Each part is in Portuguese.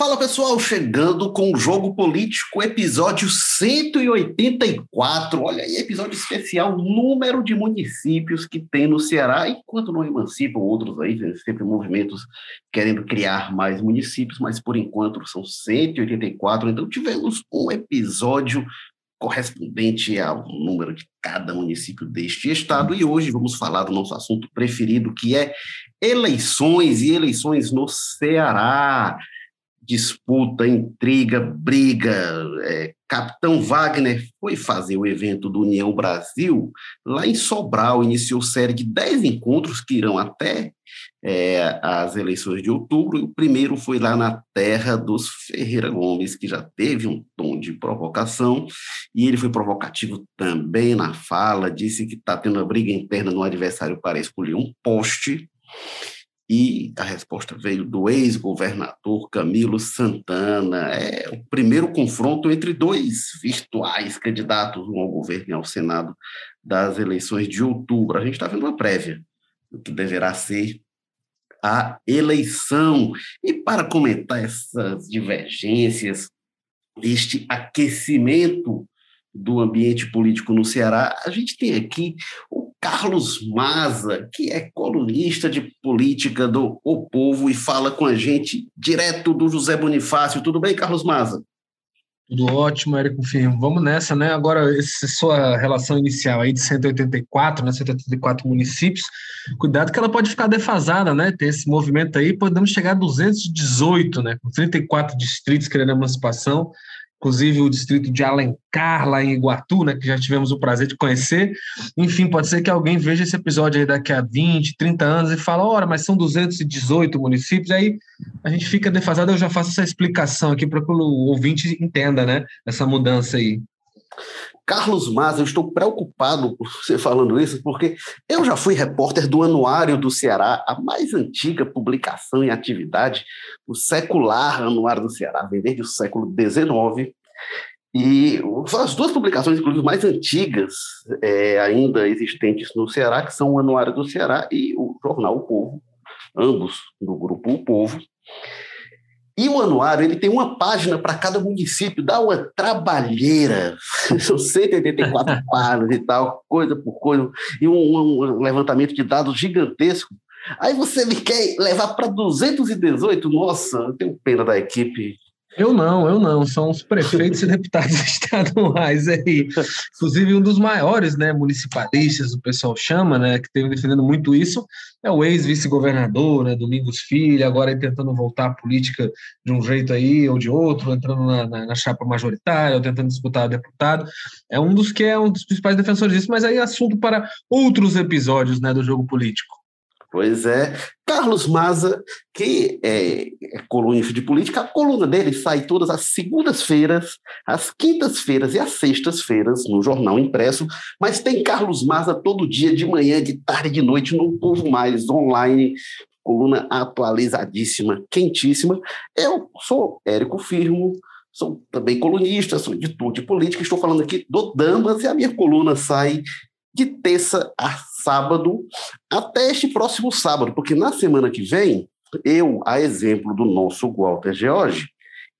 Fala pessoal, chegando com o Jogo Político, episódio 184. Olha aí, episódio especial, número de municípios que tem no Ceará, enquanto não emancipam outros aí, sempre movimentos querendo criar mais municípios, mas por enquanto são 184. Então tivemos um episódio correspondente ao número de cada município deste estado. E hoje vamos falar do nosso assunto preferido, que é eleições e eleições no Ceará disputa, intriga, briga. É, Capitão Wagner foi fazer o evento do União Brasil lá em Sobral, iniciou série de 10 encontros que irão até é, as eleições de outubro, e o primeiro foi lá na terra dos Ferreira Gomes, que já teve um tom de provocação, e ele foi provocativo também na fala, disse que está tendo uma briga interna no adversário para escolher um poste, e a resposta veio do ex-governador Camilo Santana. É o primeiro confronto entre dois virtuais candidatos um ao governo e ao Senado das eleições de outubro. A gente está vendo uma prévia do que deverá ser a eleição. E para comentar essas divergências, este aquecimento do ambiente político no Ceará, a gente tem aqui o Carlos Maza, que é colunista de política do O Povo e fala com a gente direto do José Bonifácio. Tudo bem, Carlos Maza? Tudo ótimo, Érico Firmo. Vamos nessa, né? Agora, essa sua relação inicial aí de 184, né? 184 municípios, cuidado que ela pode ficar defasada, né? Tem esse movimento aí, podemos chegar a 218, né? Com 34 distritos querendo emancipação inclusive o distrito de Alencar, lá em Iguatu, né, que já tivemos o prazer de conhecer. Enfim, pode ser que alguém veja esse episódio daqui a 20, 30 anos e fala, ora, mas são 218 municípios, aí a gente fica defasado, eu já faço essa explicação aqui para que o ouvinte entenda, né, essa mudança aí. Carlos Maza, eu estou preocupado por você falando isso, porque eu já fui repórter do Anuário do Ceará, a mais antiga publicação em atividade, o secular Anuário do Ceará, vem desde o século XIX. E as duas publicações, inclusive, mais antigas é, ainda existentes no Ceará, que são o Anuário do Ceará e o jornal O Povo, ambos do grupo O Povo. E o anuário ele tem uma página para cada município, dá uma trabalheira, são 184 páginas e tal, coisa por coisa, e um, um, levantamento de dados gigantesco. Aí você me quer levar para 218, nossa, eu tenho pena da equipe eu não, eu não. São os prefeitos e deputados estaduais aí. Inclusive, um dos maiores né, municipalistas, o pessoal chama, né, que tem defendendo muito isso, é o ex-vice-governador, né, Domingos Filho, agora tentando voltar à política de um jeito aí ou de outro, entrando na, na, na chapa majoritária, ou tentando disputar deputado. É um dos que é um dos principais defensores disso, mas aí é assunto para outros episódios né, do jogo político. Pois é. Carlos Maza, que é, é colunista de política, a coluna dele sai todas as segundas-feiras, às quintas-feiras e às sextas-feiras no jornal impresso, mas tem Carlos Maza todo dia, de manhã, de tarde, de noite, no Povo Mais, online, coluna atualizadíssima, quentíssima. Eu sou Érico Firmo, sou também colunista, sou editor de política, estou falando aqui do Damas e a minha coluna sai de terça a sábado, até este próximo sábado, porque na semana que vem, eu, a exemplo do nosso Walter George,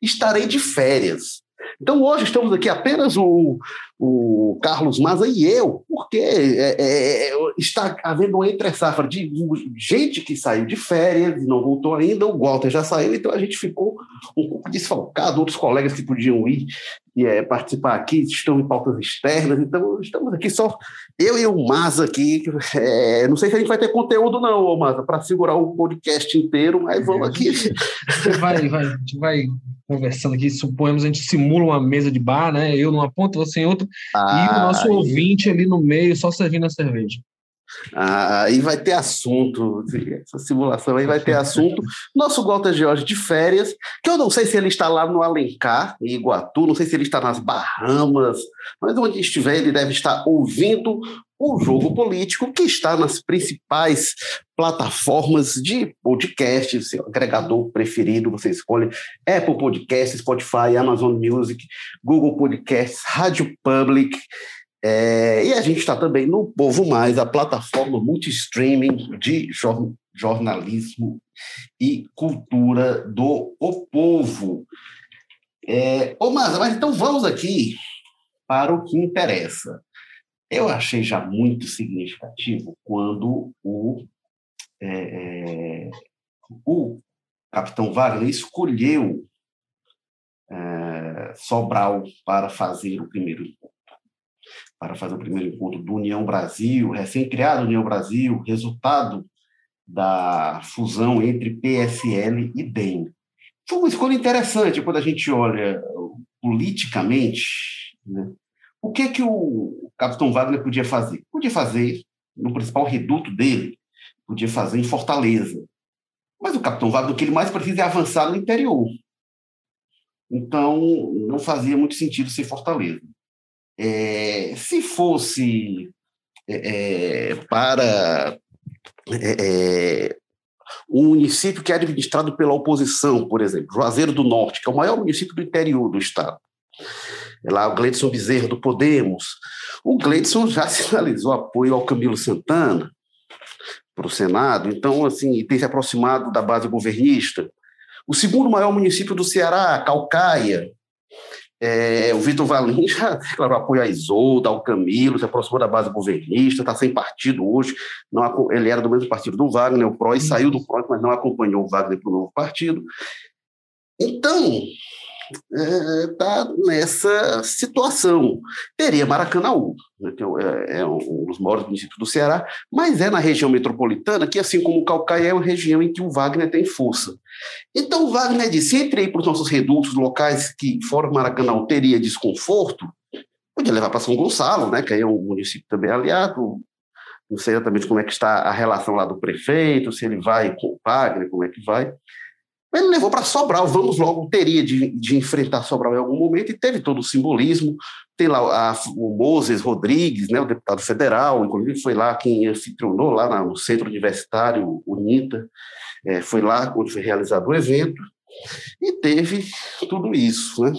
estarei de férias. Então, hoje estamos aqui apenas o, o Carlos Maza e eu, porque é, é, é está havendo uma entre-safra de gente que saiu de férias e não voltou ainda, o Walter já saiu, então a gente ficou um pouco desfalcado, outros colegas que podiam ir é, participar aqui estão em pautas externas, então estamos aqui só eu e o Maza aqui. É, não sei se a gente vai ter conteúdo, não, Maza, para segurar o podcast inteiro, mas vamos aqui. Vai, vai, a gente vai conversando aqui, suponhamos a gente simula uma mesa de bar, né? Eu numa ponta, você em outra, ah, e o nosso aí... ouvinte ali no meio, só servindo a cerveja. Ah, aí vai ter assunto, essa simulação aí vai ter assunto. Nosso Walter George de férias, que eu não sei se ele está lá no Alencar, em Iguatu, não sei se ele está nas Bahamas, mas onde estiver, ele deve estar ouvindo o jogo político que está nas principais plataformas de podcast, seu agregador preferido, você escolhe Apple Podcasts, Spotify, Amazon Music, Google Podcasts, Rádio Public, é, e a gente está também no Povo Mais, a plataforma multi-streaming de, jornalismo e cultura do o povo. É, ô, mas, mas então vamos aqui para o que interessa. Eu achei já muito significativo quando o, é, é o capitão Wagner escolheu é, Sobral para fazer o primeiro encontro. Para fazer o primeiro encontro do União Brasil, recém-criado União Brasil, resultado da fusão entre PSL e DEM. Foi uma escolha interessante quando a gente olha politicamente. Né? O que que o Capitão Wagner podia fazer? Podia fazer no principal reduto dele, podia fazer em Fortaleza. Mas o Capitão Wagner, o que ele mais precisa é avançar no interior. Então, não fazia muito sentido ser Fortaleza. É, se fosse é, é para é, é, um município que é administrado pela oposição, por exemplo, Juazeiro do Norte, que é o maior município do interior do estado. É lá o Gleidson Bezerra, do Podemos. O Gleidson já sinalizou apoio ao Camilo Santana para o Senado, então, assim, tem se aproximado da base governista. O segundo maior município do Ceará, Calcaia, é, o Vitor Valim já declarou apoio a Isolda, ao Camilo, se aproximou da base governista, está sem partido hoje. Não, ele era do mesmo partido do Wagner, o PRO, e saiu do PRO, mas não acompanhou o Wagner para o novo partido. Então, está é, nessa situação. Teria Maracanaú, né, que é, é, um dos maiores municípios do Ceará, mas é na região metropolitana que, assim como o Calcaia, é uma região em que o Wagner tem força. Então, o Wagner disse, entre aí para os nossos redutos locais que, fora Maracanã, teria desconforto, podia levar para São Gonçalo, né, que aí é um município também aliado, não sei exatamente como é que está a relação lá do prefeito, se ele vai com o Wagner, como é que vai. Ele levou para Sobral, vamos logo, teria de, de, enfrentar Sobral em algum momento, e teve todo o simbolismo. Tem lá a, o Moses Rodrigues, né, o deputado federal, inclusive foi lá quem anfitrionou, lá no Centro Universitário UNITA, é, foi lá onde foi realizado o evento, e teve tudo isso. Né?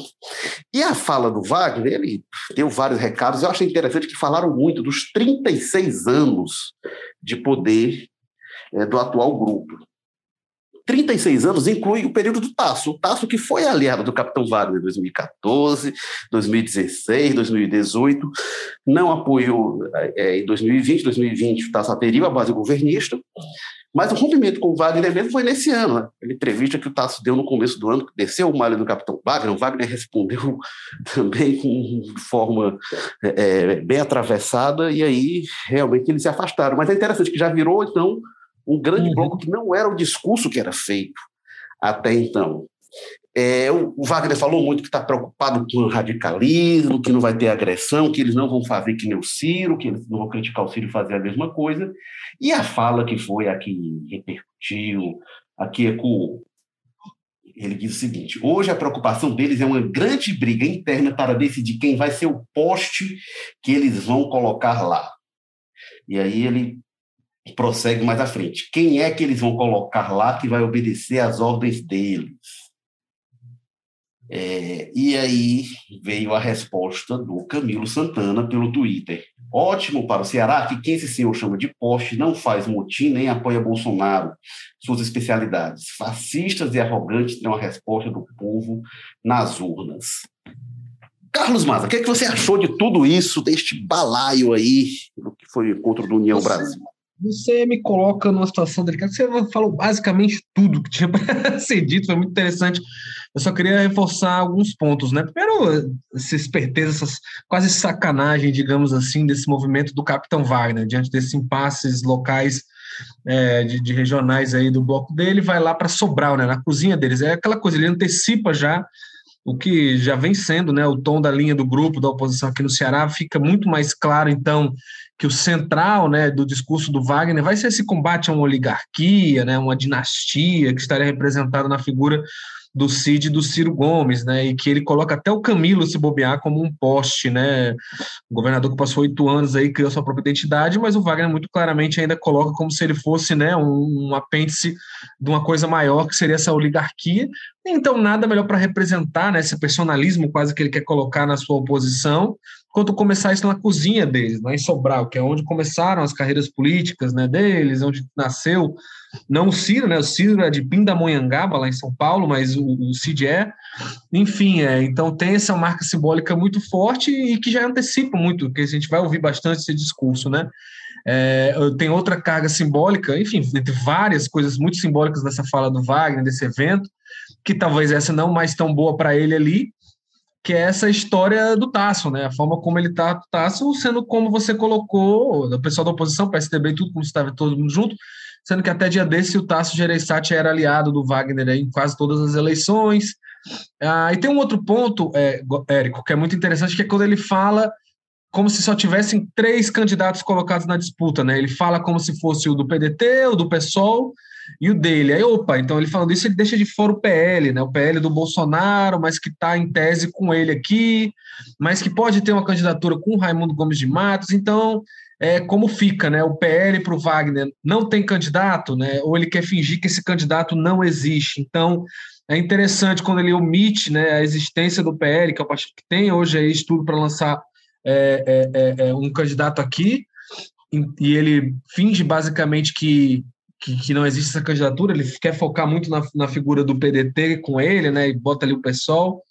E a fala do Wagner, ele deu vários recados, eu achei interessante que falaram muito dos 36 anos de poder é, do atual grupo. 36 anos inclui o período do Tasso. O Tasso que foi aliado do Capitão Wagner em 2014, 2016, 2018, não apoiou é, em 2020, 2020 o Tasso aderiu à base governista, mas o rompimento com o Wagner mesmo foi nesse ano. Né? A entrevista que o Tasso deu no começo do ano, desceu o malho do Capitão Wagner, o Wagner respondeu também com forma é, é, bem atravessada, e aí realmente eles se afastaram. Mas é interessante que já virou, então, um grande uhum. bloco que não era o discurso que era feito até então. É, o Wagner falou muito que está preocupado com o radicalismo, que não vai ter agressão, que eles não vão fazer que nem o Ciro, que eles não vão criticar o Ciro e fazer a mesma coisa. E a fala que foi a que repercutiu, a que ecoou. Ele diz o seguinte: hoje a preocupação deles é uma grande briga interna para decidir quem vai ser o poste que eles vão colocar lá. E aí ele prossegue mais à frente. Quem é que eles vão colocar lá que vai obedecer às ordens deles? É, e aí veio a resposta do Camilo Santana pelo Twitter. Ótimo para o Ceará que quem esse senhor chama de poste não faz motim nem apoia Bolsonaro, suas especialidades. Fascistas e arrogantes têm uma resposta do povo nas urnas. Carlos Maza, o que, é que você achou de tudo isso, deste balaio aí, do que foi contra o União Brasil? Você me coloca numa situação delicada. Você falou basicamente tudo que tinha para ser dito, foi muito interessante. Eu só queria reforçar alguns pontos, né? Primeiro, essa esperteza, essas quase sacanagem, digamos assim, desse movimento do Capitão Wagner, diante desses impasses locais é, de, de, regionais aí do bloco dele, vai lá para Sobral, né? Na cozinha deles. É aquela coisa, ele antecipa já o que já vem sendo, né? O tom da linha do grupo da oposição aqui no Ceará fica muito mais claro, então, que o central né, do discurso do Wagner vai ser esse combate a uma oligarquia, né, uma dinastia que estaria representada na figura do Cid e do Ciro Gomes, né? E que ele coloca até o Camilo se bobear como um poste, né? O governador que passou oito anos aí criou sua própria identidade, mas o Wagner muito claramente ainda coloca como se ele fosse, né, um, um apêndice de uma coisa maior que seria essa oligarquia. Então nada melhor para representar né, esse personalismo quase que ele quer colocar na sua oposição quanto começar isso na cozinha deles, lá em Sobral, que é onde começaram as carreiras políticas né, deles, onde nasceu, não o Ciro, né? O Ciro é de Pindamonhangaba, lá em São Paulo, mas o, o Cid é. Enfim, é, então tem essa marca simbólica muito forte e que já antecipa muito, que a gente vai ouvir bastante esse discurso, né? É, tem outra carga simbólica, enfim, entre várias coisas muito simbólicas dessa fala do Wagner, desse evento, que talvez essa não mais tão boa para ele ali, que é essa história do Tasso, né? A forma como ele está, Tasso, sendo como você colocou, o pessoal da oposição, PSDB e tudo, como estava todo mundo junto, sendo que até dia desse o Tasso Gereissati era aliado do Wagner em quase todas as eleições. Ah, e tem um outro ponto, é, Érico, que é muito interessante, que é quando ele fala como se só tivessem três candidatos colocados na disputa, né? Ele fala como se fosse o do PDT, o do PSOL e o dele. Aí, opa, então ele falando isso, ele deixa de fora o PL, né? O PL do Bolsonaro, mas que está em tese com ele aqui, mas que pode ter uma candidatura com o Raimundo Gomes de Matos. Então, é como fica, né? O PL para o Wagner não tem candidato, né? Ou ele quer fingir que esse candidato não existe. Então, é interessante quando ele omite né, a existência do PL, que é o partido que tem hoje aí estudo para lançar é, é, é, é, um candidato aqui, e ele finge basicamente que que, que, não existe essa candidatura, ele quer focar muito na, na figura do PDT com ele, né, e bota ali o PSOL.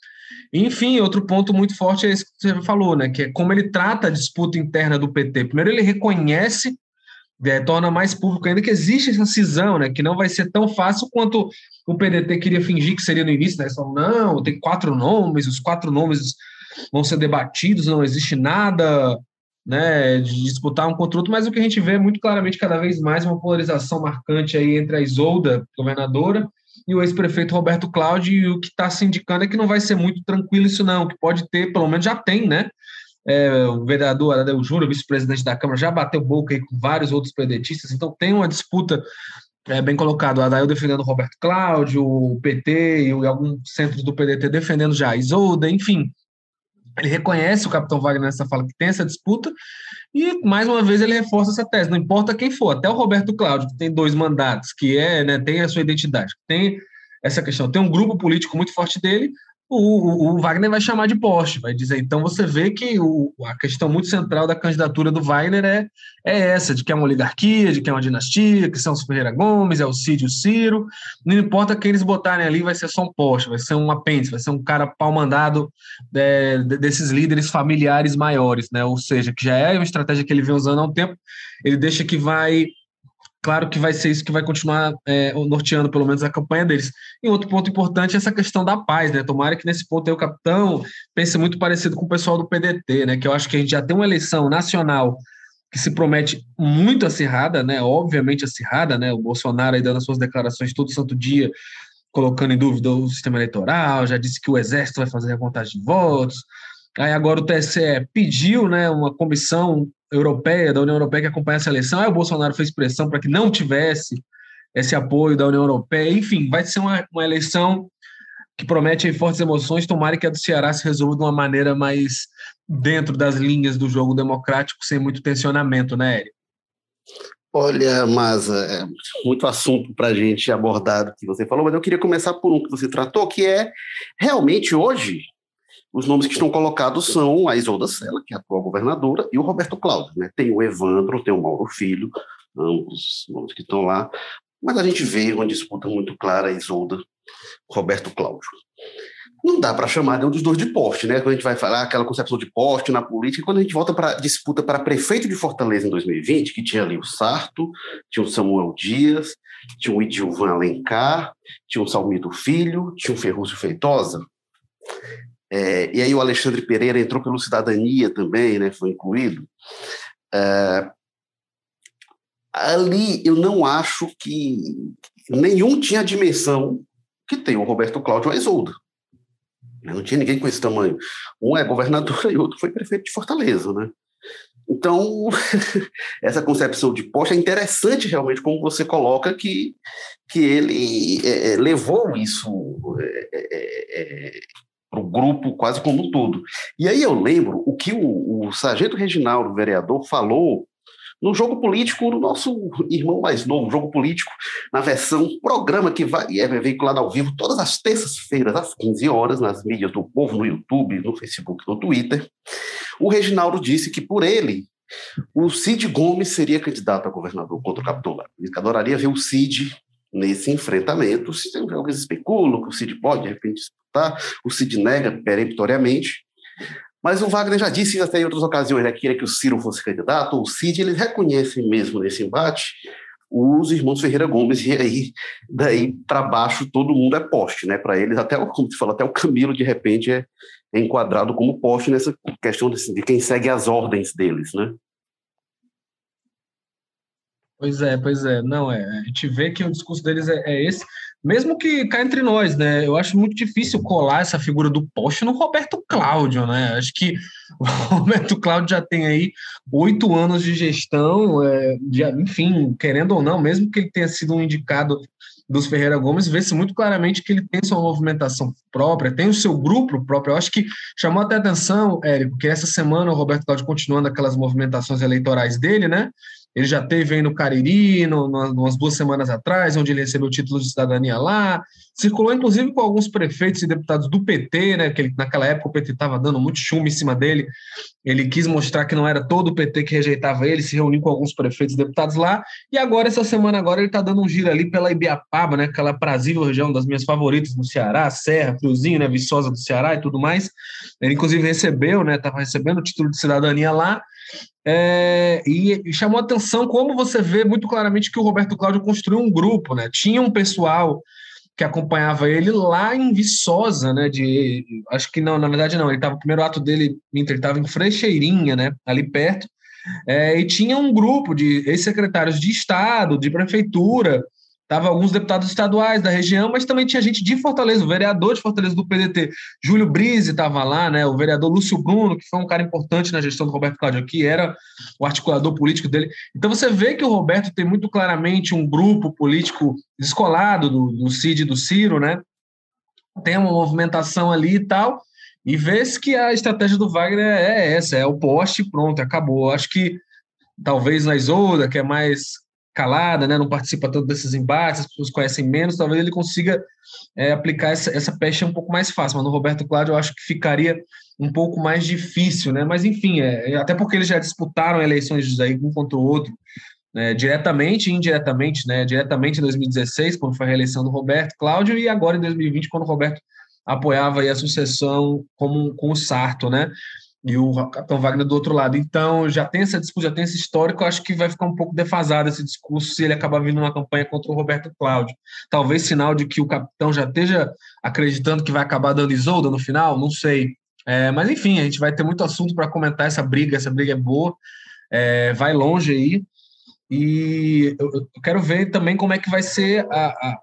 Enfim, outro ponto muito forte é esse que você falou, né, que é como ele trata a disputa interna do PT. Primeiro, ele reconhece, é, torna mais público ainda que existe essa cisão, né, que não vai ser tão fácil quanto o PDT queria fingir que seria no início, né, só, não, tem quatro nomes, os quatro nomes vão ser debatidos, não existe nada né, de disputar um contra outro, mas o que a gente vê é muito claramente cada vez mais uma polarização marcante aí entre a Isolda, governadora, e o ex-prefeito Roberto Cláudio, e o que está se indicando é que não vai ser muito tranquilo isso não, que pode ter, pelo menos já tem, né, é, o vereador Adel Júnior, vice-presidente da Câmara, já bateu boca aí com vários outros pedetistas, então tem uma disputa é, bem colocado, o Adael defendendo o Roberto Cláudio, o PT e alguns centros do PDT defendendo já a Isolda, enfim, ele reconhece o capitão Wagner nessa fala que tem essa disputa, e mais uma vez ele reforça essa tese, não importa quem for, até o Roberto Cláudio, que tem dois mandatos, que é, né, tem a sua identidade, tem essa questão, tem um grupo político muito forte dele, o, o, Wagner vai chamar de poste, vai dizer. Então você vê que o, a questão muito central da candidatura do Wagner é, é essa, de que é uma oligarquia, de que é uma dinastia, que são os Ferreira Gomes, é o Cid e o Ciro. Não importa quem eles botarem ali, vai ser só um poste, vai ser um apêndice, vai ser um cara pau-mandado é, desses líderes familiares maiores, né? Ou seja, que já é uma estratégia que ele vem usando há um tempo, ele deixa que vai claro que vai ser isso que vai continuar é, norteando pelo menos a campanha deles. E outro ponto importante é essa questão da paz, né? Tomara que nesse ponto aí o capitão pense muito parecido com o pessoal do PDT, né? Que eu acho que a gente já tem uma eleição nacional que se promete muito acirrada, né? Obviamente acirrada, né? O Bolsonaro aí dando as suas declarações todo santo dia, colocando em dúvida o sistema eleitoral, já disse que o exército vai fazer a contagem de votos. Aí agora o TSE pediu, né, uma comissão europeia, da União Europeia, que acompanhasse a eleição. Aí o Bolsonaro fez pressão para que não tivesse esse apoio da União Europeia. Enfim, vai ser uma, uma eleição que promete fortes emoções. Tomara que a do Ceará se resolva de uma maneira mais dentro das linhas do jogo democrático, sem muito tensionamento, né, Érico? Olha, mas é muito assunto para a gente abordar que você falou, mas eu queria começar por um que você tratou, que é realmente hoje os nomes que estão colocados são a Isolda Sela, que é a atual governadora, e o Roberto Cláudio. Né? Tem o Evandro, tem o Mauro Filho, ambos nomes que estão lá, mas a gente vê uma disputa muito clara, Isolda, Roberto Cláudio. Não dá para chamar de um dos dois de poste, né? Quando a gente vai falar aquela concepção de poste na política, quando a gente volta para disputa para prefeito de Fortaleza em 2020, que tinha ali o Sarto, tinha o Samuel Dias, tinha o Idilvan Alencar, tinha o Salmito Filho, tinha o Ferrúcio Feitosa. É, e aí o Alexandre Pereira entrou pelo Cidadania também, né, foi incluído. É, ali eu não acho que nenhum tinha a dimensão que tem o Roberto Cláudio Aisolda. Não tinha ninguém com esse tamanho. Um é governador e outro foi prefeito de Fortaleza, né? Então, essa concepção de poste é interessante realmente como você coloca que, que ele é, é levou isso é, é para o grupo quase como um todo. E aí eu lembro o que o, o sargento Reginaldo, vereador, falou no jogo político do nosso irmão mais novo, jogo político, na versão programa que vai, é veiculado ao vivo todas as terças-feiras, às 15 horas, nas mídias do povo, no YouTube, no Facebook, no Twitter. O Reginaldo disse que, por ele, o Cid Gomes seria candidato a governador contra o Capitão Wagner. Ele adoraria ver o Cid nesse enfrentamento. Alguns especulam que o Cid pode, de repente, disputar, o Cid nega peremptoriamente. Mas o Wagner já disse até em outras ocasiões né, que queria que o Ciro fosse candidato, o Cid, eles reconhecem mesmo nesse embate os irmãos Ferreira Gomes, e aí, daí para baixo, todo mundo é poste, né? Para eles, até, como você falou, até o Camilo, de repente, é, é enquadrado como poste nessa questão de, de quem segue as ordens deles, né? Pois é, pois é. Não, é. A gente vê que o discurso deles é, é, esse, mesmo que cá entre nós, né? Eu acho muito difícil colar essa figura do poste no Roberto Cláudio, né? Acho que o Roberto Cláudio já tem aí oito anos de gestão, é, de, enfim, querendo ou não, mesmo que ele tenha sido um indicado dos Ferreira Gomes, vê-se muito claramente que ele tem sua movimentação própria, tem o seu grupo próprio. Eu acho que chamou até atenção, Érico, que essa semana o Roberto Cláudio continuando aquelas movimentações eleitorais dele, né? Ele já teve aí no Cariri, no, no, umas duas semanas atrás, onde ele recebeu o título de cidadania lá. Circulou, inclusive, com alguns prefeitos e deputados do PT, né? Que ele, naquela época o PT estava dando muito chumbo em cima dele. Ele quis mostrar que não era todo o PT que rejeitava ele, se reuniu com alguns prefeitos e deputados lá. E agora, essa semana, agora, ele está dando um giro ali pela Ibiapaba, né? Aquela prazível região das minhas favoritas no Ceará, Serra, Friozinho, né? Viçosa do Ceará e tudo mais. Ele, inclusive, recebeu, né? Estava recebendo o título de cidadania lá. É, e, e, chamou atenção como você vê muito claramente que o Roberto Cláudio construiu um grupo, né? Tinha um pessoal que acompanhava ele lá em Viçosa, né? De, acho que não, na verdade não. Ele estava o primeiro ato dele, ele estava em Frecheirinha, né? Ali perto. É, e tinha um grupo de ex-secretários de Estado, de prefeitura, Tava alguns deputados estaduais da região, mas também tinha gente de Fortaleza, o vereador de Fortaleza do PDT, Júlio Brise estava lá, né? O vereador Lúcio Bruno, que foi um cara importante na gestão do Roberto Cláudio aqui, era o articulador político dele. Então você vê que o Roberto tem muito claramente um grupo político descolado do, do Cid e do Ciro, né? Tem uma movimentação ali e tal, e vê-se que a estratégia do Wagner é essa, é o poste pronto, acabou. Acho que talvez na Isolda, que é mais calada, né, não participa tanto desses embates, as pessoas conhecem menos, talvez ele consiga é, aplicar essa, essa pecha um pouco mais fácil, mas no Roberto Cláudio eu acho que ficaria um pouco mais difícil, né? Mas enfim, é, é até porque eles já disputaram eleições aí um contra o outro, né, diretamente e indiretamente, né? Diretamente em 2016, quando foi a reeleição do Roberto Cláudio, e agora em 2020, quando o Roberto apoiava a sucessão como, com o Sarto, né? E o Capitão Wagner do outro lado. Então, já tem essa discussão, já tem esse histórico, acho que vai ficar um pouco defasado esse discurso se ele acabar vindo numa campanha contra o Roberto Cláudio. Talvez sinal de que o capitão já esteja acreditando que vai acabar dando Isolda no final, não sei. É, mas, enfim, a gente vai ter muito assunto para comentar essa briga, essa briga é boa, é, vai longe aí. E eu, quero ver também como é que vai ser a, a,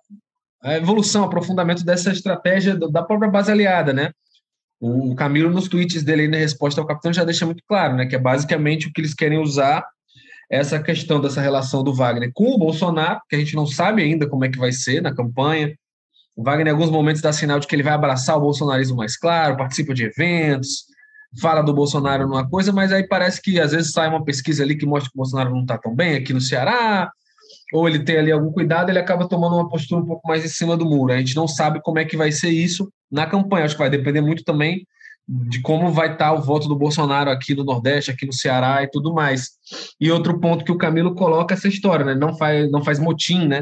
a evolução, aprofundamento dessa estratégia da própria base aliada, né? O Camilo, nos tweets dele na resposta ao capitão, já deixa muito claro, né? Que é basicamente o que eles querem usar essa questão dessa relação do Wagner com o Bolsonaro, que a gente não sabe ainda como é que vai ser na campanha. O Wagner, em alguns momentos, dá sinal de que ele vai abraçar o bolsonarismo mais claro, participa de eventos, fala do Bolsonaro numa coisa, mas aí parece que às vezes sai uma pesquisa ali que mostra que o Bolsonaro não está tão bem aqui no Ceará, ou ele tem ali algum cuidado, ele acaba tomando uma postura um pouco mais em cima do muro. A gente não sabe como é que vai ser isso na campanha. Acho que vai depender muito também de como vai estar o voto do Bolsonaro aqui no Nordeste, aqui no Ceará e tudo mais. E outro ponto que o Camilo coloca essa história, né? Não faz, não faz motim, né?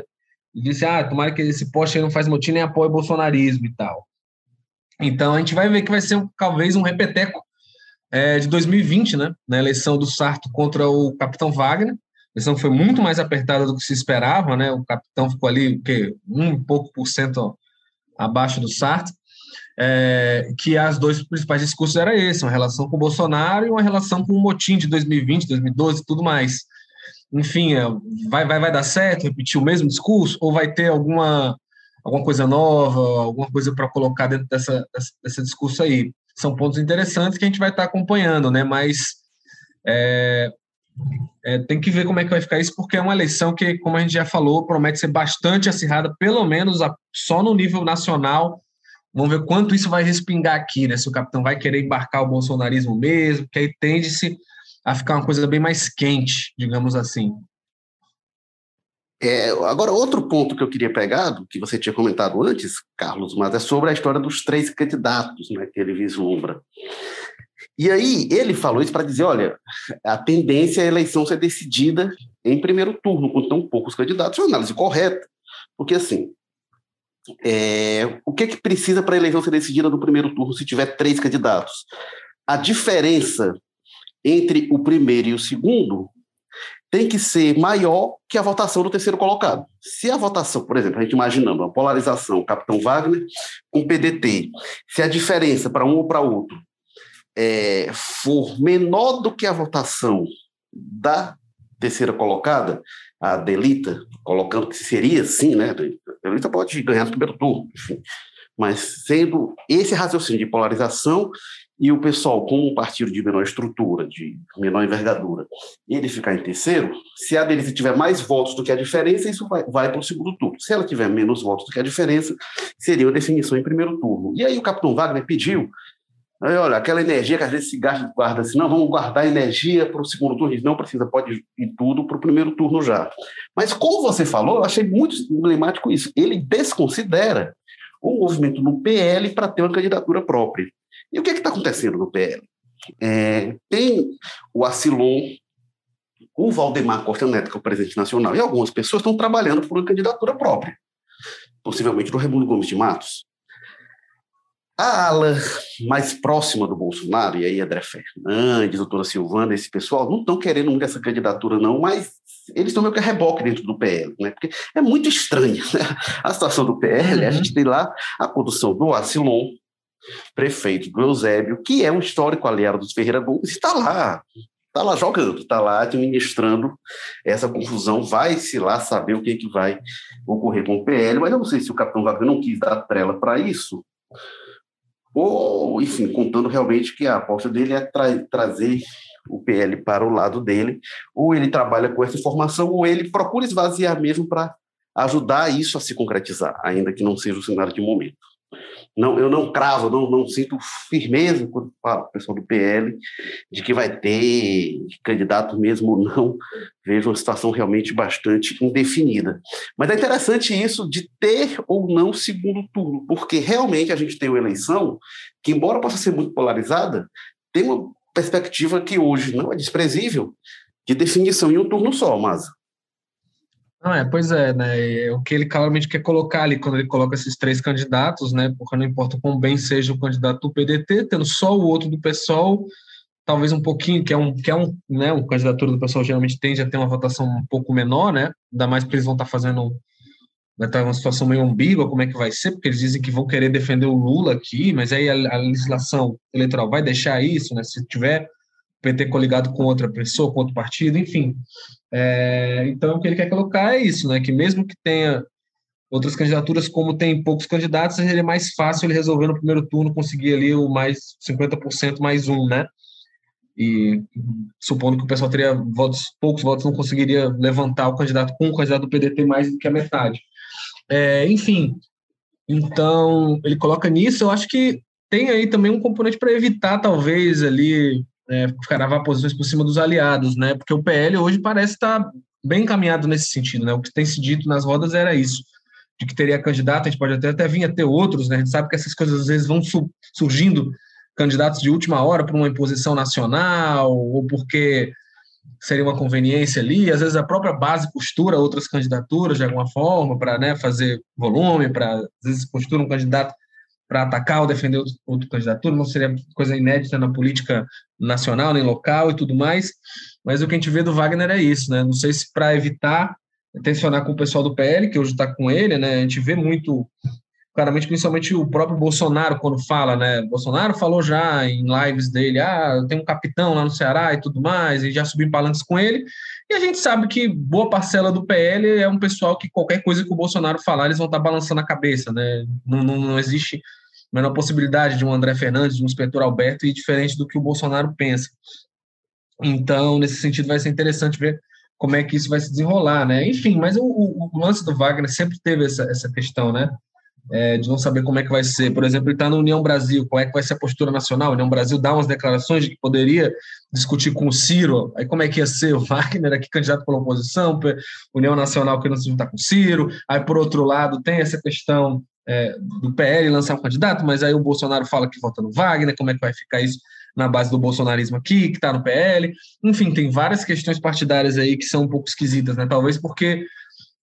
E disse, ah, tomara que esse poste aí não faz motim nem apoia o bolsonarismo e tal. Então a gente vai ver que vai ser talvez um repeteco é, de 2020, né? Na eleição do Sarto contra o Capitão Wagner eleição foi muito mais apertada do que se esperava, né? O capitão ficou ali? Um pouco por cento abaixo do Sartre. É, que as dois principais discursos era esse, uma relação com o Bolsonaro e uma relação com o motim de 2020, 2012 e tudo mais. Enfim, é, vai, vai, vai dar certo repetir o mesmo discurso ou vai ter alguma, alguma coisa nova, alguma coisa para colocar dentro dessa, dessa, desse discurso aí? São pontos interessantes que a gente vai estar acompanhando, né? Mas é, é, tem que ver como é que vai ficar isso, porque é uma eleição que, como a gente já falou, promete ser bastante acirrada, pelo menos a, só no nível nacional. Vamos ver quanto isso vai respingar aqui, né? Se o capitão vai querer embarcar o bolsonarismo mesmo, que aí tende-se a ficar uma coisa bem mais quente, digamos assim. É, agora, outro ponto que eu queria pegar, que você tinha comentado antes, Carlos, mas é sobre a história dos três candidatos né, que ele vislumbra. E aí ele falou isso para dizer, olha, a tendência é a eleição ser decidida em primeiro turno, com tão poucos candidatos, é uma análise correta, porque assim, é, o que, que precisa para a eleição ser decidida no primeiro turno se tiver três candidatos? A diferença entre o primeiro e o segundo tem que ser maior que a votação do terceiro colocado. Se a votação, por exemplo, a gente imaginando a polarização Capitão Wagner com PDT, se a diferença para um ou para outro é, for menor do que a votação da terceira colocada, a Delita, colocando que seria sim, né? A Delita pode ganhar no primeiro turno, enfim. Mas sendo esse raciocínio de polarização e o pessoal com um partido de menor estrutura, de menor envergadura, ele ficar em terceiro, se a Delita tiver mais votos do que a diferença, isso vai, vai para o segundo turno. Se ela tiver menos votos do que a diferença, seria a definição em primeiro turno. E aí o capitão Wagner pediu Aí, olha, aquela energia que às vezes se gasta, guarda assim, não, vamos guardar energia para o segundo turno. Não precisa, pode ir tudo para o primeiro turno já. Mas como você falou, eu achei muito emblemático isso. Ele desconsidera o movimento no PL para ter uma candidatura própria. E o que é está acontecendo no PL? É, tem o Acilon, o Valdemar Costa Neto, que é o presidente nacional, e algumas pessoas estão trabalhando por uma candidatura própria, possivelmente do Raimundo Gomes de Matos. A ala mais próxima do Bolsonaro, e aí André Fernandes, doutora Silvana, esse pessoal, não estão querendo muito essa candidatura, não, mas eles estão meio que a reboque dentro do PL, né? Porque é muito estranha né? a situação do PL. Uhum. A gente tem lá a condução do Acilon, prefeito do Eusébio, que é um histórico aliado dos Ferreira Gomes, está lá, está lá jogando, está lá administrando essa confusão. Vai-se lá saber o que, que vai ocorrer com o PL, mas eu não sei se o capitão Wagner não quis dar trela para isso ou, enfim, contando realmente que a aposta dele é tra trazer o PL para o lado dele, ou ele trabalha com essa informação, ou ele procura esvaziar mesmo para ajudar isso a se concretizar, ainda que não seja o cenário de momento não, eu não cravo, não, não sinto firmeza quando falo pessoal do PL de que vai ter candidato mesmo ou não. Vejo uma situação realmente bastante indefinida. Mas é interessante isso de ter ou não segundo turno, porque realmente a gente tem uma eleição que, embora possa ser muito polarizada, tem uma perspectiva que hoje não é desprezível de definição em um turno só, mas não, é, pois é, né? É o que ele claramente quer colocar ali, quando ele coloca esses três candidatos, né? Porque não importa quão bem seja o candidato do PDT, tendo só o outro do PSOL, talvez um pouquinho, que é um, que é um, né? O candidatura do PSOL geralmente tende a ter uma votação um pouco menor, né? Ainda mais porque eles vão estar fazendo. Vai estar uma situação meio ambígua, como é que vai ser, porque eles dizem que vão querer defender o Lula aqui, mas aí a, a legislação eleitoral vai deixar isso, né? Se tiver PT coligado com outra pessoa, com outro partido, enfim. É, então, o que ele quer colocar é isso, né? Que mesmo que tenha outras candidaturas, como tem poucos candidatos, seria mais fácil ele resolver no primeiro turno conseguir ali o mais 50% mais um, né? E supondo que o pessoal teria votos, poucos votos, não conseguiria levantar o candidato com o candidato do PDT mais do que a metade. É, enfim, então ele coloca nisso. Eu acho que tem aí também um componente para evitar, talvez, ali é, cravar posições por cima dos aliados, né? Porque o PL hoje parece estar bem encaminhado nesse sentido, né? O que tem se dito nas rodas era isso, de que teria candidato, a gente pode até, até vir a ter outros, né? A gente sabe que essas coisas às vezes vão su surgindo candidatos de última hora para uma imposição nacional ou porque seria uma conveniência ali, às vezes a própria base costura outras candidaturas de alguma forma para né, fazer volume, para às vezes costura um candidato para atacar ou defender outro candidatura, não seria coisa inédita na política nacional nem local e tudo mais, mas o que a gente vê do Wagner é isso, né? Não sei se para evitar tensionar com o pessoal do PL, que hoje está com ele, né? A gente vê muito, claramente, principalmente o próprio Bolsonaro, quando fala, né? Bolsonaro falou já em lives dele, ah, tem um capitão lá no Ceará e tudo mais, e já subiu em palanques com ele, e a gente sabe que boa parcela do PL é um pessoal que qualquer coisa que o Bolsonaro falar, eles vão estar tá balançando a cabeça, né? Não, não, não existe a menor possibilidade de um André Fernandes, de um inspetor Alberto, ir diferente do que o Bolsonaro pensa. Então, nesse sentido, vai ser interessante ver como é que isso vai se desenrolar, né? Enfim, mas o, o, o lance do Wagner sempre teve essa, essa questão, né? É, de não saber como é que vai ser. Por exemplo, ele está na União Brasil, qual é que vai ser a postura nacional? A União Brasil dá umas declarações de que poderia discutir com o Ciro, aí como é que ia ser o Wagner aqui candidato pela oposição, União Nacional que não se juntar com o Ciro, aí por outro lado tem essa questão é, do PL lançar um candidato, mas aí o Bolsonaro fala que vota no Wagner, como é que vai ficar isso? na base do bolsonarismo aqui, que está no PL. Enfim, tem várias questões partidárias aí que são um pouco esquisitas, né? Talvez porque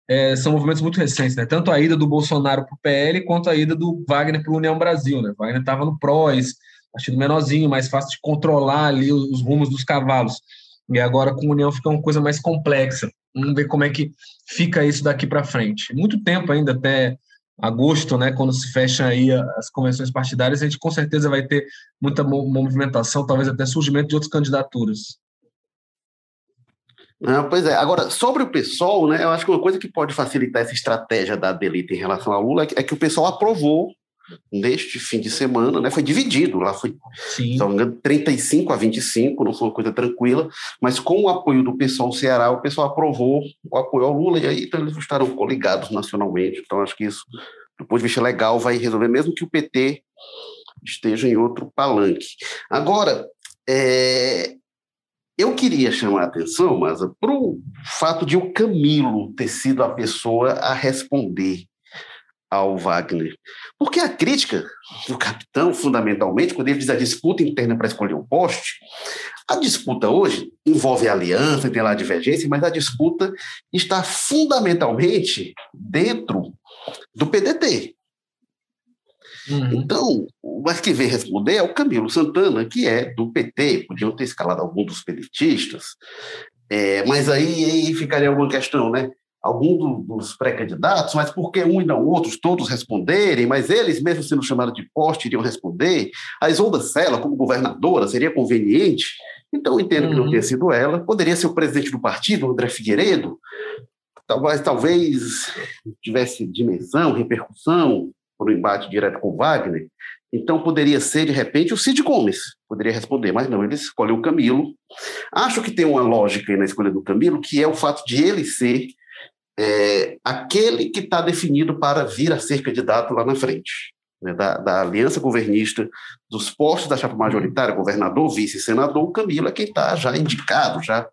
é, são movimentos muito recentes, né? Tanto a ida do Bolsonaro para o PL quanto a ida do Wagner para a União Brasil, né? O Wagner estava no PROS, partido menorzinho, mais fácil de controlar ali os rumos dos cavalos. E agora com a União fica uma coisa mais complexa. Vamos ver como é que fica isso daqui para frente. Muito tempo ainda até agosto, né, quando se fecham aí as convenções partidárias, a gente com certeza vai ter muita movimentação, talvez até surgimento de outras candidaturas. Pois é. Agora, sobre o PSOL, né, eu acho que uma coisa que pode facilitar essa estratégia da Delita em relação ao Lula é que, é que o PSOL aprovou neste fim de semana, né, foi dividido, lá foi, Sim. 35 a 25, não foi uma coisa tranquila, mas com o apoio do pessoal Ceará, o pessoal aprovou o apoio ao Lula, e aí então, eles estarão coligados nacionalmente, então acho que isso, do ponto de vista legal, vai resolver, mesmo que o PT esteja em outro palanque. Agora, é, eu queria chamar a atenção, mas para o fato de o Camilo ter sido a pessoa a responder ao Wagner. Porque a crítica do capitão, fundamentalmente, quando ele diz a disputa interna para escolher o poste, a disputa hoje envolve aliança, tem lá divergência, mas a disputa está fundamentalmente dentro do PDT. Uhum. Então, mas que vem responder é o Camilo Santana, que é do PT, podiam ter escalado algum dos pedetistas, é, mas aí, aí ficaria alguma questão, né? algum dos pré-candidatos, mas por que um e não outros, todos responderem, mas eles, mesmo sendo chamados de poste, iriam responder. A Isolda Sela, como governadora, seria conveniente. Então, entendo uhum. que não uhum. tenha sido ela. Poderia ser o presidente do partido, André Figueiredo. Talvez, talvez tivesse dimensão, repercussão por um embate direto com Wagner. Então, poderia ser, de repente, o Cid Gomes, poderia responder, mas não, ele escolheu o Camilo. Acho que tem uma lógica na escolha do Camilo, que é o fato de ele ser é, aquele que está definido para vir a ser candidato lá na frente. Né, da, da, aliança governista, dos postos da chapa majoritária, governador, vice, senador, o Camilo é quem está já indicado, já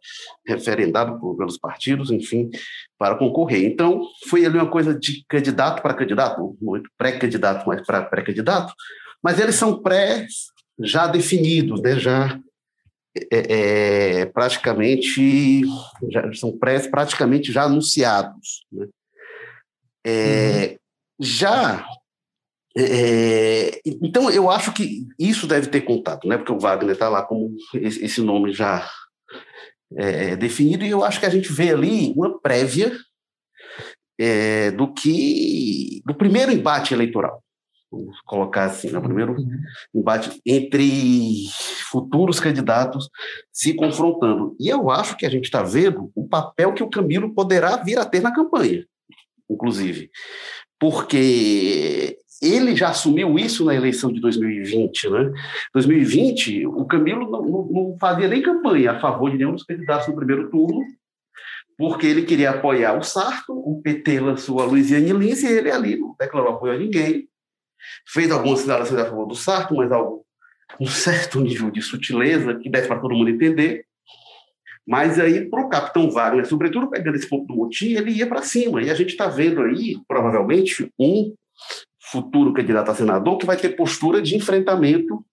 referendado por, pelos partidos, enfim, para concorrer. Então, foi ali uma coisa de candidato para candidato, muito pré-candidato, mas para pré-candidato, mas eles são pré já definidos, né, já é, é, praticamente já, são pré, praticamente já anunciados. Né? É, uhum. Já é, então eu acho que isso deve ter contato, né? Porque o Wagner está lá como esse, nome já é, definido e eu acho que a gente vê ali uma prévia é, do que do primeiro embate eleitoral vamos colocar assim, no né? primeiro uhum. embate entre futuros candidatos se confrontando. E eu acho que a gente está vendo o papel que o Camilo poderá vir a ter na campanha, inclusive, porque ele já assumiu isso na eleição de 2020, né? 2020, o Camilo não, não, fazia nem campanha a favor de nenhum dos candidatos no primeiro turno, porque ele queria apoiar o Sarto, o PT lançou a Luiziane Lins e ele ali não declarou apoio a ninguém fez algumas sinalizações a favor do Sarto, mas algo, um certo nível de sutileza que desse para todo mundo entender. Mas aí, para o capitão Wagner, sobretudo pegando esse ponto do motim, ele ia para cima. E a gente está vendo aí, provavelmente, um futuro candidato a senador que vai ter postura de enfrentamento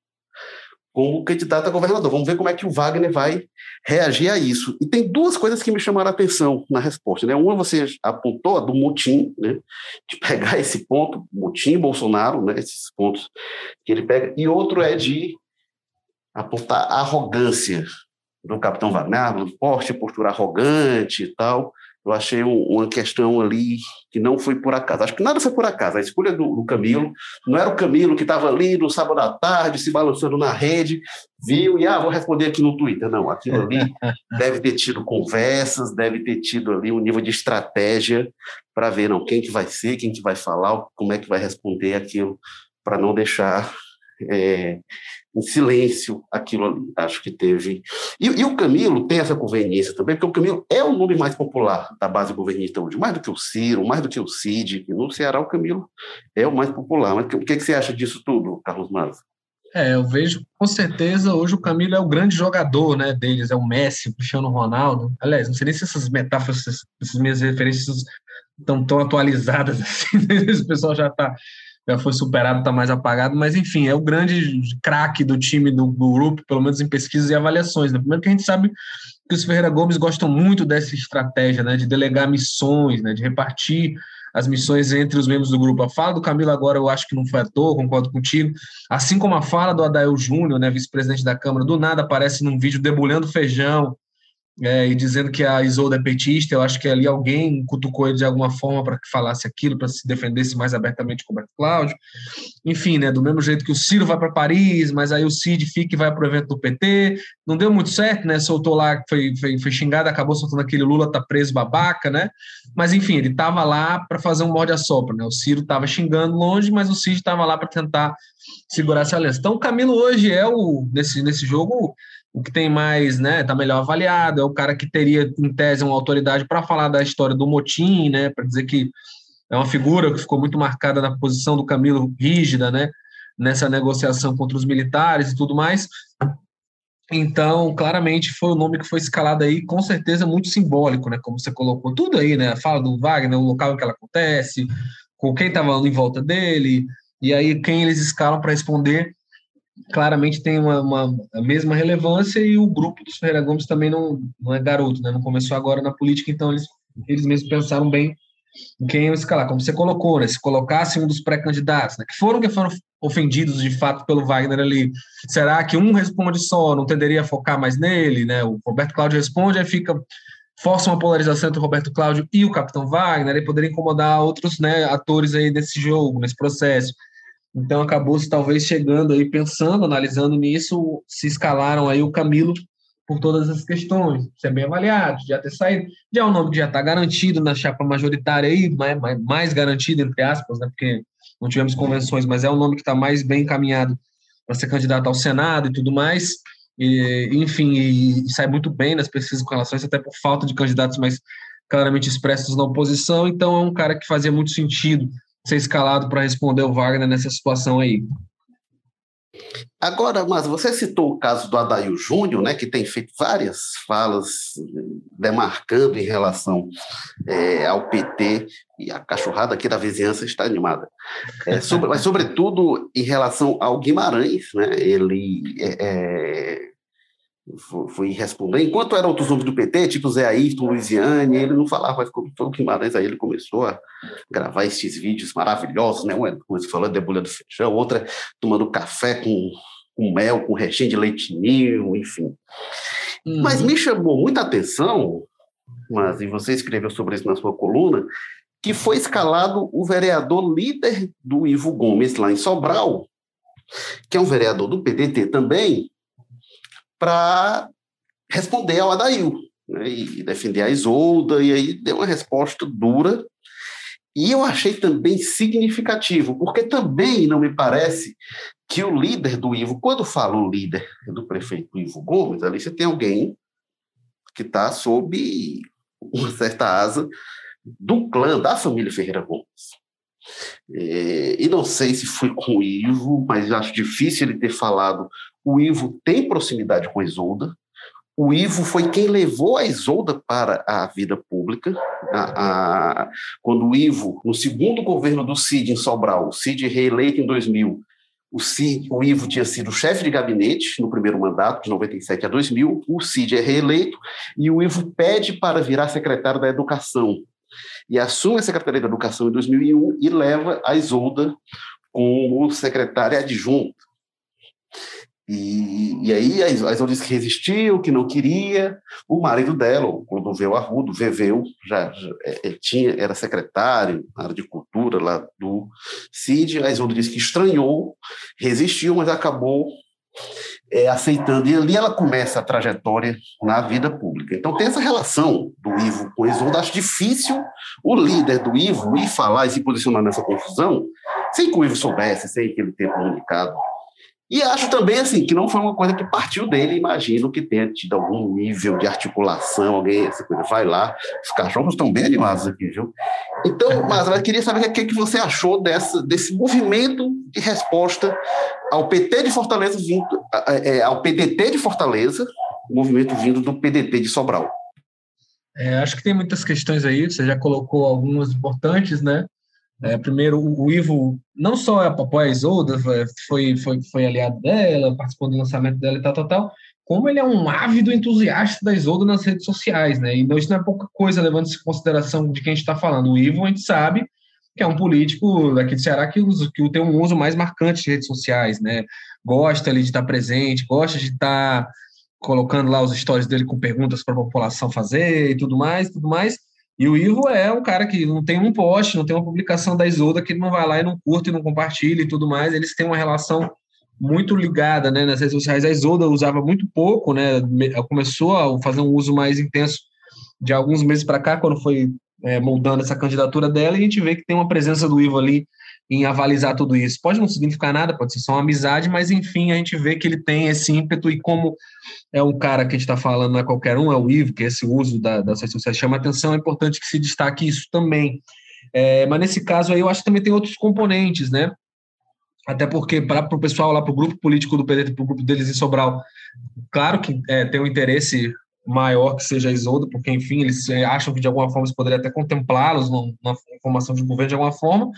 como candidato a governador. Vamos ver como é que o Wagner vai reagir a isso. E tem duas coisas que me chamaram a atenção na resposta. Né? Uma você apontou, a do motim, né? de pegar esse ponto, motim Bolsonaro, né? esses pontos que ele pega, e outro é de apontar a arrogância do capitão Wagner, ah, porte, postura arrogante e tal eu achei uma questão ali que não foi por acaso. Acho que nada foi por acaso. A escolha do, do Camilo não era o Camilo que estava ali no sábado à tarde, se balançando na rede, viu e, ah, vou responder aqui no Twitter. Não, aquilo ali deve ter tido conversas, deve ter tido ali um nível de estratégia para ver, não, quem que vai ser, quem que vai falar, como é que vai responder aquilo, para não deixar é, em silêncio aquilo ali. Acho que teve. E, e, o Camilo tem essa conveniência também, porque o Camilo é o nome mais popular da base governista hoje, mais do que o Ciro, mais do que o Cid. No Ceará, o Camilo é o mais popular. Mas o que, que você acha disso tudo, Carlos Maza? É, eu vejo com certeza hoje o Camilo é o grande jogador né, deles, é o Messi, o Cristiano Ronaldo. Aliás, não sei nem se essas metáforas, essas, minhas referências estão tão atualizadas assim, o pessoal já está já foi superado, está mais apagado, mas enfim, é o grande craque do time do, grupo, pelo menos em pesquisas e avaliações. Né? Primeiro que a gente sabe que os Ferreira Gomes gostam muito dessa estratégia, né, de delegar missões, né, de repartir as missões entre os membros do grupo. A fala do Camilo agora eu acho que não foi à toa, concordo contigo. Assim como a fala do Adael Júnior, né, vice-presidente da Câmara, do nada aparece num vídeo debulhando feijão, é, e dizendo que a Isolda é petista, eu acho que ali alguém cutucou ele de alguma forma para que falasse aquilo, para se defendesse mais abertamente com o Roberto Cláudio. Enfim, né, do mesmo jeito que o Ciro vai para Paris, mas aí o Cid fica e vai para o evento do PT. Não deu muito certo, né? Soltou lá, foi, foi, foi xingado, acabou soltando aquele Lula tá preso babaca, né? Mas enfim, ele estava lá para fazer um morde a sopra, né? O Ciro estava xingando longe, mas o Cid estava lá para tentar segurar essa aliança. Então o Camilo hoje é o nesse, nesse jogo o que tem mais, né, tá melhor avaliado, é o cara que teria, em tese, uma autoridade para falar da história do motim, né, para dizer que é uma figura que ficou muito marcada na posição do Camilo rígida, né, nessa negociação contra os militares e tudo mais. Então, claramente foi o nome que foi escalado aí, com certeza muito simbólico, né, como você colocou tudo aí, né, a fala do Wagner, o local em que ela acontece, com quem estava em volta dele, e aí quem eles escalam para responder claramente tem uma, uma, a mesma relevância e o grupo dos Ferreira Gomes também não, não é garoto, né? não começou agora na política, então eles, eles mesmos pensaram bem em quem iam escalar, como você colocou, né? se colocasse um dos pré-candidatos, né? que foram que foram ofendidos de fato pelo Wagner ali, será que um responde só, não tenderia a focar mais nele? Né? O Roberto Cláudio responde, aí fica força uma polarização entre o Roberto Cláudio e o Capitão Wagner, e poderia incomodar outros né, atores aí desse jogo, nesse processo. Então acabou-se talvez chegando aí, pensando, analisando nisso, se escalaram aí o Camilo por todas as questões, ser bem avaliado, já ter saído, já é um nome que já está garantido na chapa majoritária aí, mais, mais garantido, entre aspas, né, porque não tivemos convenções, mas é um nome que está mais bem encaminhado para ser candidato ao Senado e tudo mais, e, enfim, e, e sai muito bem nas pesquisas com isso, até por falta de candidatos mais claramente expressos na oposição, então é um cara que fazia muito sentido ser escalado para responder o Wagner nessa situação aí. Agora, mas você citou o caso do Adail Júnior, né, que tem feito várias falas demarcando em relação é, ao PT, e a cachorrada aqui da vizinhança está animada. É, sobre, mas, sobretudo, em relação ao Guimarães, né, ele é, fui responder. Enquanto eram outros nomes do PT, tipo Zé Ayrton, Luiziane, ele não falava mais como o Guimarães, aí ele começou a gravar esses vídeos maravilhosos, né? Uma, como você falou, debulha do feijão, outra tomando café com, com mel, com recheio de leite ninho, enfim. Uhum. Mas me chamou muita atenção, mas e você escreveu sobre isso na sua coluna, que foi escalado o vereador líder do Ivo Gomes lá em Sobral, que é um vereador do PDT também, para responder ao Adail né, e defender a Isolda, e aí deu uma resposta dura. E eu achei também significativo, porque também não me parece que o líder do Ivo, quando fala o líder do prefeito Ivo Gomes, ali você tem alguém que está sob uma certa asa do clã da família Ferreira Gomes. É, e não sei se foi com o Ivo, mas acho difícil ele ter falado o Ivo tem proximidade com a Isolda. O Ivo foi quem levou a Isolda para a vida pública. A, a, quando o Ivo, no segundo governo do Cid em Sobral, o Cid reeleito em 2000, o, Cid, o Ivo tinha sido chefe de gabinete no primeiro mandato, de 97 a 2000. O Cid é reeleito e o Ivo pede para virar secretário da Educação. E assume a Secretaria da Educação em 2001 e leva a Isolda como secretária adjunta. E, e aí a Isolda disse que resistiu, que não queria. O marido dela, o Clodoveu Arrudo, Veveu, já, já é, tinha, era secretário na área de cultura lá do CID. A Isolda disse que estranhou, resistiu, mas acabou é, aceitando. E ali ela começa a trajetória na vida pública. Então tem essa relação do Ivo com a Isolda. Acho difícil o líder do Ivo ir falar e se posicionar nessa confusão sem que o Ivo soubesse, sem que ele tenha comunicado e acho também assim que não foi uma coisa que partiu dele, imagino que tenha tido algum nível de articulação, alguém, essa coisa, vai lá, os cachorros estão bem animados aqui, viu? Então, mas eu queria saber o que, que você achou dessa, desse movimento de resposta ao PT de Fortaleza vindo, é, ao PDT de Fortaleza, o movimento vindo do PDT de Sobral. É, acho que tem muitas questões aí, você já colocou algumas importantes, né? É, primeiro, o Ivo não só apoia a Isolda, foi, foi, foi aliado dela, participou do lançamento dela e tal, tal, tal, como ele é um ávido entusiasta da Isolda nas redes sociais, né? Então isso não é pouca coisa, levando em consideração de quem a gente está falando. O Ivo, a gente sabe que é um político daqui de Ceará que, usa, que tem um uso mais marcante de redes sociais, né? Gosta ali de estar presente, gosta de estar colocando lá os stories dele com perguntas para a população fazer e tudo mais, tudo mais. E o Ivo é um cara que não tem um post, não tem uma publicação da Isolda que ele não vai lá e não curte e não compartilha e tudo mais. Eles têm uma relação muito ligada né, nas redes sociais. A Isolda usava muito pouco, né? Começou a fazer um uso mais intenso de alguns meses para cá, quando foi é, moldando essa candidatura dela, e a gente vê que tem uma presença do Ivo ali em avalizar tudo isso. Pode não significar nada, pode ser só uma amizade, mas enfim, a gente vê que ele tem esse ímpeto e como é um cara que a gente está falando, não é qualquer um, é o Ivo, que esse uso da, das redes sociais chama atenção, é importante que se destaque isso também. É, mas nesse caso aí eu acho que também tem outros componentes, né? Até porque para o pessoal lá, para o grupo político do PT, para o grupo deles em Sobral, claro que é, tem um interesse maior que seja a Isolda, porque, enfim, eles eh, acham que de alguma forma isso poderia até contemplá-los na formação de governo de alguma forma.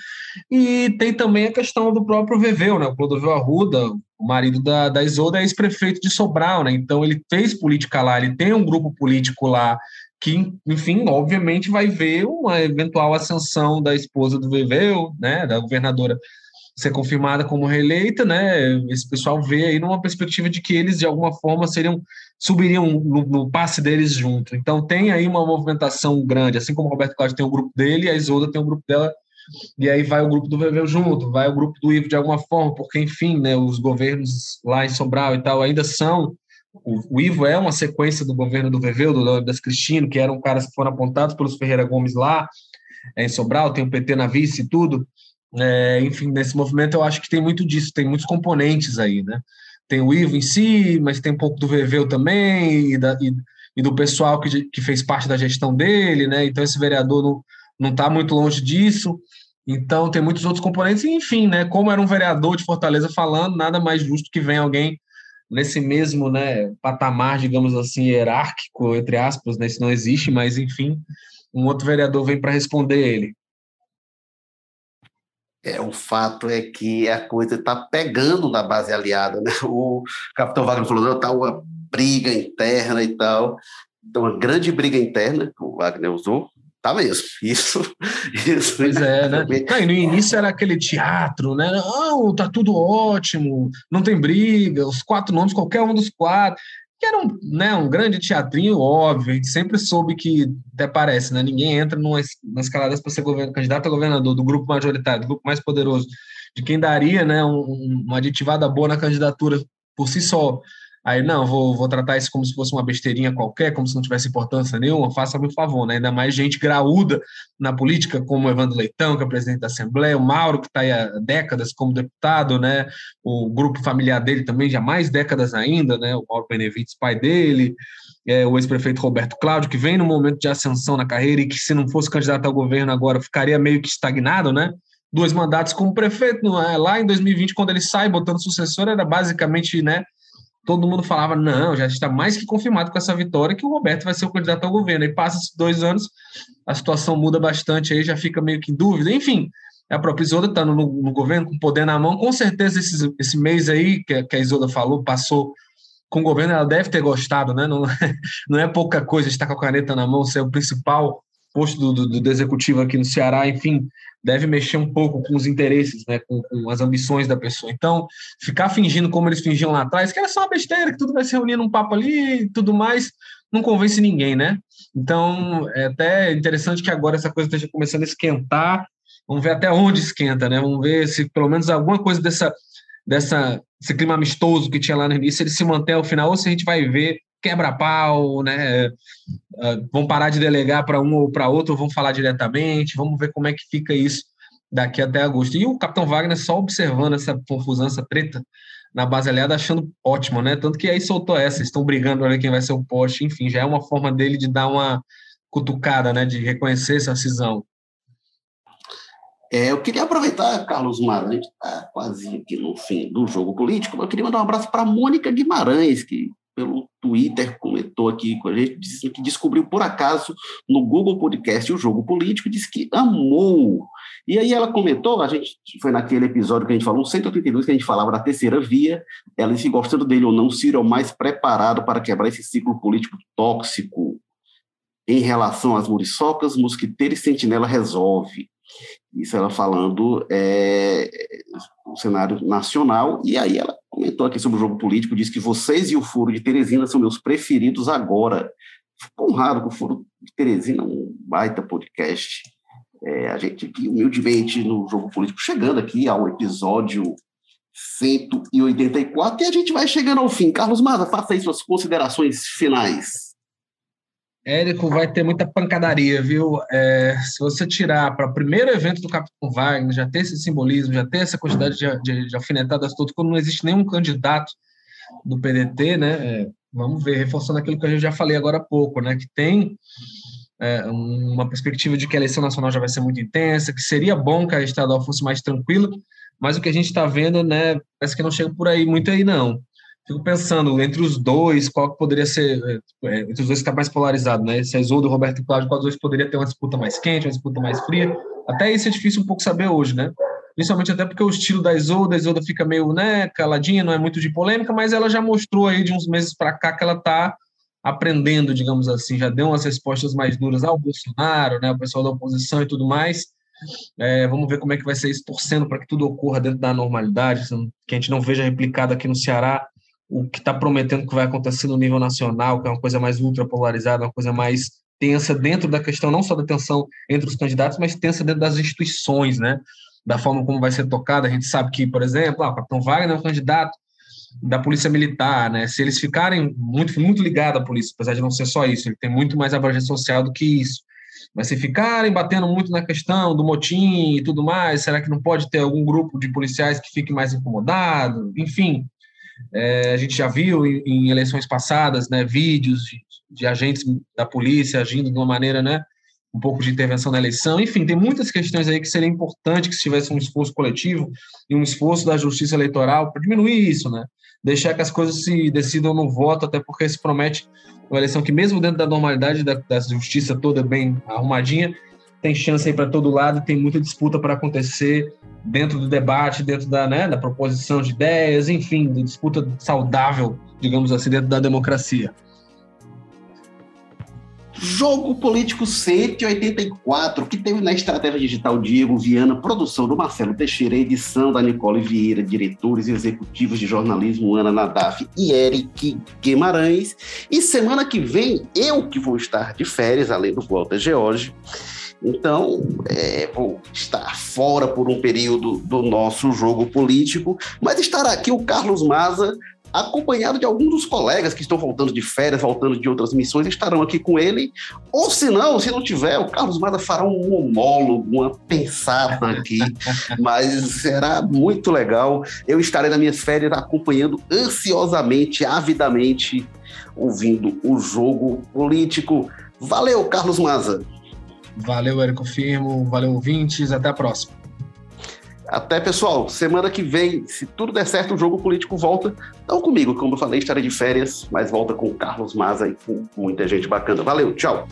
E tem também a questão do próprio Veveu, né? O Clodovil Arruda, o marido da, da Isolda, é ex-prefeito de Sobral, né? Então ele fez política lá, ele tem um grupo político lá que, enfim, obviamente vai ver uma eventual ascensão da esposa do Veveu, né? Da governadora ser confirmada como reeleita, né? Esse pessoal vê aí numa perspectiva de que eles de alguma forma seriam subiriam no, no passe deles junto. Então tem aí uma movimentação grande, assim como o Roberto Cláudio tem um grupo dele, a Isolda tem um grupo dela, e aí vai o grupo do Veveu junto, vai o grupo do Ivo de alguma forma, porque enfim, né? Os governos lá em Sobral e tal ainda são o, o Ivo é uma sequência do governo do Veveu, do das Cristino, que eram caras que foram apontados pelos Ferreira Gomes lá é, em Sobral, tem o PT na vice e tudo. É, enfim, nesse movimento eu acho que tem muito disso, tem muitos componentes aí, né? Tem o Ivo em si, mas tem um pouco do Veveu também, e, da, e, e do pessoal que, que fez parte da gestão dele, né? Então esse vereador não está muito longe disso. Então tem muitos outros componentes, enfim, né? Como era um vereador de Fortaleza falando, nada mais justo que venha alguém nesse mesmo né, patamar, digamos assim, hierárquico, entre aspas, né, isso não existe, mas enfim, um outro vereador vem para responder ele. É, o fato é que a coisa está pegando na base aliada. Né? O capitão Wagner falou, não, está uma briga interna e tal. Então, uma grande briga interna, que o Wagner usou, tá mesmo. Isso, isso. Pois é, né? Não, e no início era aquele teatro, né? Não, tá tudo ótimo, não tem briga, os quatro nomes, qualquer um dos quatro era um, né, um grande teatrinho, óbvio, a gente sempre soube que, até parece, né, ninguém entra numa, na escalada para ser candidato a governador do grupo majoritário, do grupo mais poderoso, de quem daria né, um, uma aditivada boa na candidatura por si só. Aí, não, vou, vou tratar isso como se fosse uma besteirinha qualquer, como se não tivesse importância nenhuma, faça-me um favor, né? Ainda mais gente graúda na política, como o Evandro Leitão, que é presidente da Assembleia, o Mauro, que está aí há décadas como deputado, né? O grupo familiar dele também, já mais décadas ainda, né? O Mauro Benevides, pai dele, é, o ex-prefeito Roberto Cláudio, que vem no momento de ascensão na carreira e que, se não fosse candidato ao governo agora, ficaria meio que estagnado, né? Dois mandatos como prefeito, não é? lá em 2020, quando ele sai botando sucessor, era basicamente, né? Todo mundo falava, não, já está mais que confirmado com essa vitória que o Roberto vai ser o candidato ao governo. Aí passa esses dois anos, a situação muda bastante, aí já fica meio que em dúvida. Enfim, a própria Isoda está no, no, governo com poder na mão, com certeza esse, esse mês aí que, que a Isoda falou, passou com o governo, ela deve ter gostado, né? Não, não é pouca coisa estar com a caneta na mão, ser o principal posto do, do, do executivo aqui no Ceará, enfim, deve mexer um pouco com os interesses, né, com, com, as ambições da pessoa. Então, ficar fingindo como eles fingiam lá atrás, que era só uma besteira, que tudo vai se reunir num papo ali e tudo mais, não convence ninguém, né? Então, é até interessante que agora essa coisa esteja começando a esquentar. Vamos ver até onde esquenta, né? Vamos ver se pelo menos alguma coisa dessa, dessa esse clima amistoso que tinha lá no início, ele se mantém ao final, ou se a gente vai ver quebra-pau, né? Uh, vão parar de delegar para um ou para outro, vão falar diretamente, vamos ver como é que fica isso daqui até agosto. E o Capitão Wagner só observando essa confusão, essa treta na base aliada, achando ótimo, né? Tanto que aí soltou essa, estão brigando para ver quem vai ser o poste, enfim, já é uma forma dele de dar uma cutucada, né? De reconhecer essa cisão. É, eu queria aproveitar, Carlos Guimarães, está quase aqui no fim do jogo político, eu queria mandar um abraço para Mônica Guimarães, que pelo Twitter, comentou aqui com a gente, que descobriu por acaso no Google Podcast o jogo político, disse que amou. E aí ela comentou, a gente foi naquele episódio que a gente falou, 182, que a gente falava da terceira via, ela disse gostando dele ou não, Ciro é o mais preparado para quebrar esse ciclo político tóxico. Em relação às muriçocas, mosquiteiro e sentinela resolve. Isso ela falando é, no cenário nacional, e aí ela comentou aqui sobre o jogo político, disse que vocês e o Furo de Teresina são meus preferidos agora. Fico honrado com o Furo de Teresina, um baita podcast. É, a gente aqui, humildemente, no jogo político, chegando aqui ao episódio 184, e a gente vai chegando ao fim. Carlos Maza, faça aí suas considerações finais. Érico, vai ter muita pancadaria, viu? É, se você tirar para o primeiro evento do Capitão Wagner, já ter esse simbolismo, já ter essa quantidade de, de, de alfinetadas todas, quando não existe nenhum candidato do PDT, né? É, vamos ver, reforçando aquilo que eu já falei agora há pouco, né? Que tem é, uma perspectiva de que a eleição nacional já vai ser muito intensa, que seria bom que a estadual fosse mais tranquila, mas o que a gente está vendo, né? Parece que não chega por aí muito aí, não fico pensando entre os dois, qual que poderia ser, é, entre os dois ficar mais polarizado, né? Se é Isoldo e Roberto Cláudio, qual dos dois poderia ter uma disputa mais quente, uma disputa mais fria. Até isso é difícil um pouco saber hoje, né? Principalmente até porque o estilo da Isolda, a Isolda fica meio, né, caladinha, não é muito de polêmica, mas ela já mostrou aí de uns meses para cá que ela está aprendendo, digamos assim, já deu umas respostas mais duras ao Bolsonaro, né, o pessoal da oposição e tudo mais. É, vamos ver como é que vai ser isso, torcendo para que tudo ocorra dentro da normalidade, que a gente não veja replicado aqui no Ceará o que está prometendo que vai acontecer no nível nacional, que é uma coisa mais ultrapolarizada, uma coisa mais tensa dentro da questão, não só da tensão entre os candidatos, mas tensa dentro das instituições, né? Da forma como vai ser tocada. A gente sabe que, por exemplo, ah, o Capitão Wagner é um candidato da Polícia Militar, né? Se eles ficarem muito, muito ligados à polícia, apesar de não ser só isso, ele tem muito mais abrangência social do que isso. Mas se ficarem batendo muito na questão do motim e tudo mais, será que não pode ter algum grupo de policiais que fique mais incomodado? Enfim, é, a gente já viu em, em eleições passadas, né, vídeos de, de, agentes da polícia agindo de uma maneira, né, um pouco de intervenção na eleição. Enfim, tem muitas questões aí que seria importante que se tivesse um esforço coletivo e um esforço da justiça eleitoral para diminuir isso, né? Deixar que as coisas se decidam no voto, até porque se promete uma eleição que, mesmo dentro da normalidade da, da justiça toda bem arrumadinha, tem chance aí para todo lado, tem muita disputa para acontecer dentro do debate, dentro da, né, da proposição de ideias, enfim, disputa saudável, digamos assim, dentro da democracia. Jogo Político 184, que teve na estratégia digital Diego Viana, produção do Marcelo Teixeira, edição da Nicole Vieira, diretores executivos de jornalismo Ana Nadaf e Eric Guimarães. E semana que vem, eu que vou estar de férias, além do Walter George, então, é, vou estar fora por um período do nosso jogo político, mas estará aqui o Carlos Maza, acompanhado de alguns dos colegas que estão voltando de férias, voltando de outras missões, estarão aqui com ele. Ou se não, se não tiver, o Carlos Maza fará um monólogo, uma pensada aqui, mas será muito legal. Eu estarei nas minhas férias acompanhando ansiosamente, avidamente, ouvindo o jogo político. Valeu, Carlos Maza! Valeu, Érico Firmo. Valeu, ouvintes. Até a próxima. Até, pessoal. Semana que vem, se tudo der certo, o jogo político volta. Não comigo, como eu falei, estarei de férias, mas volta com o Carlos Maza e com muita gente bacana. Valeu, tchau.